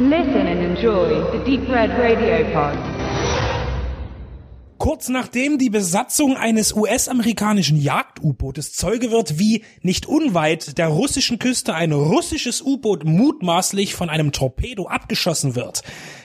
Listen and enjoy the Deep Red Radio Pod. Kurz nachdem die Besatzung eines US-amerikanischen Jagd-U-Bootes Zeuge wird, wie nicht unweit der russischen Küste ein russisches U-Boot mutmaßlich von einem Torpedo abgeschossen wird,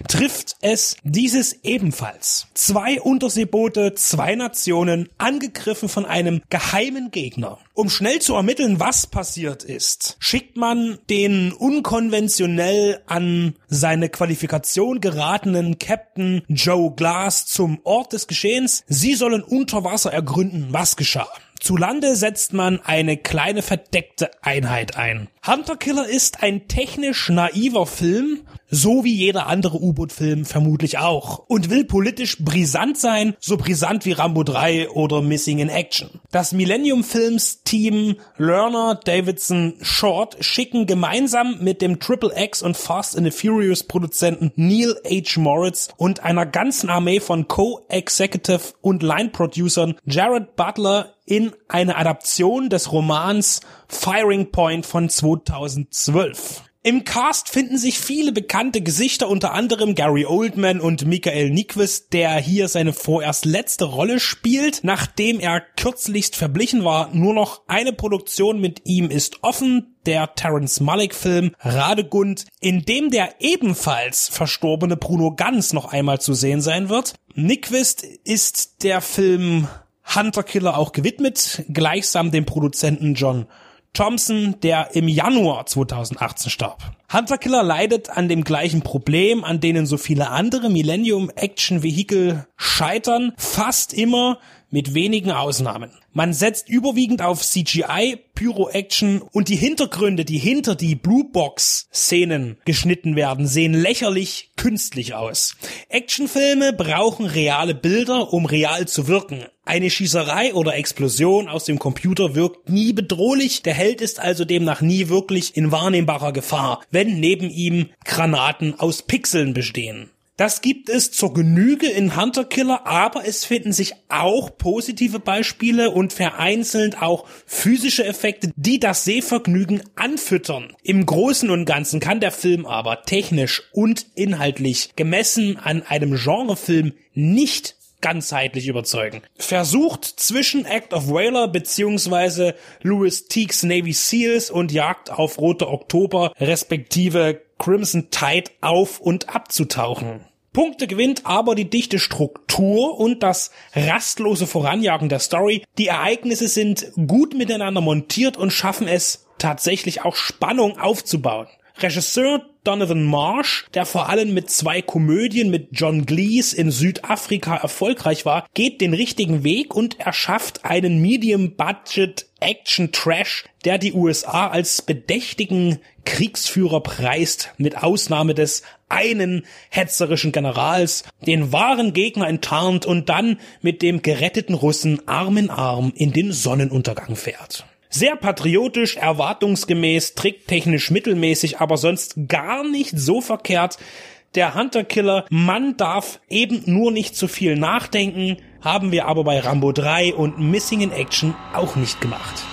trifft es dieses ebenfalls. Zwei Unterseeboote, zwei Nationen, angegriffen von einem geheimen Gegner. Um schnell zu ermitteln, was passiert ist, schickt man den unkonventionell an seine Qualifikation geratenen Captain Joe Glass zum Ort des Geschehens. Sie sollen unter Wasser ergründen, was geschah. Zu Lande setzt man eine kleine verdeckte Einheit ein. Hunter Killer ist ein technisch naiver Film, so wie jeder andere U-Boot-Film vermutlich auch, und will politisch brisant sein, so brisant wie Rambo 3 oder Missing in Action. Das Millennium Films Team Lerner, Davidson, Short schicken gemeinsam mit dem Triple X und Fast and the Furious Produzenten Neil H. Moritz und einer ganzen Armee von Co-Executive und Line-Producern Jared Butler in eine Adaption des Romans Firing Point von 2012. Im Cast finden sich viele bekannte Gesichter, unter anderem Gary Oldman und Michael Nyquist, der hier seine vorerst letzte Rolle spielt. Nachdem er kürzlichst verblichen war, nur noch eine Produktion mit ihm ist offen, der Terence Malick Film Radegund, in dem der ebenfalls verstorbene Bruno Ganz noch einmal zu sehen sein wird. Nyquist ist der Film Hunter Killer auch gewidmet, gleichsam dem Produzenten John Thompson, der im Januar 2018 starb. Hunter Killer leidet an dem gleichen Problem, an denen so viele andere Millennium Action Vehicle scheitern, fast immer mit wenigen Ausnahmen. Man setzt überwiegend auf CGI, Pyro-Action und die Hintergründe, die hinter die Bluebox-Szenen geschnitten werden, sehen lächerlich künstlich aus. Actionfilme brauchen reale Bilder, um real zu wirken. Eine Schießerei oder Explosion aus dem Computer wirkt nie bedrohlich, der Held ist also demnach nie wirklich in wahrnehmbarer Gefahr, wenn neben ihm Granaten aus Pixeln bestehen. Das gibt es zur Genüge in Hunter Killer, aber es finden sich auch positive Beispiele und vereinzelt auch physische Effekte, die das Sehvergnügen anfüttern. Im Großen und Ganzen kann der Film aber technisch und inhaltlich gemessen an einem Genrefilm nicht ganzheitlich überzeugen. Versucht zwischen Act of Whaler beziehungsweise Louis Teagues Navy Seals und Jagd auf Rote Oktober respektive Crimson Tide auf und abzutauchen. Punkte gewinnt aber die dichte Struktur und das rastlose Voranjagen der Story. Die Ereignisse sind gut miteinander montiert und schaffen es tatsächlich auch Spannung aufzubauen. Regisseur Donovan Marsh, der vor allem mit zwei Komödien mit John Glees in Südafrika erfolgreich war, geht den richtigen Weg und erschafft einen Medium-Budget Action-Trash, der die USA als bedächtigen Kriegsführer preist, mit Ausnahme des einen hetzerischen Generals, den wahren Gegner enttarnt und dann mit dem geretteten Russen Arm in Arm in den Sonnenuntergang fährt. Sehr patriotisch, erwartungsgemäß, tricktechnisch mittelmäßig, aber sonst gar nicht so verkehrt. Der Hunter Killer, man darf eben nur nicht zu viel nachdenken, haben wir aber bei Rambo 3 und Missing in Action auch nicht gemacht.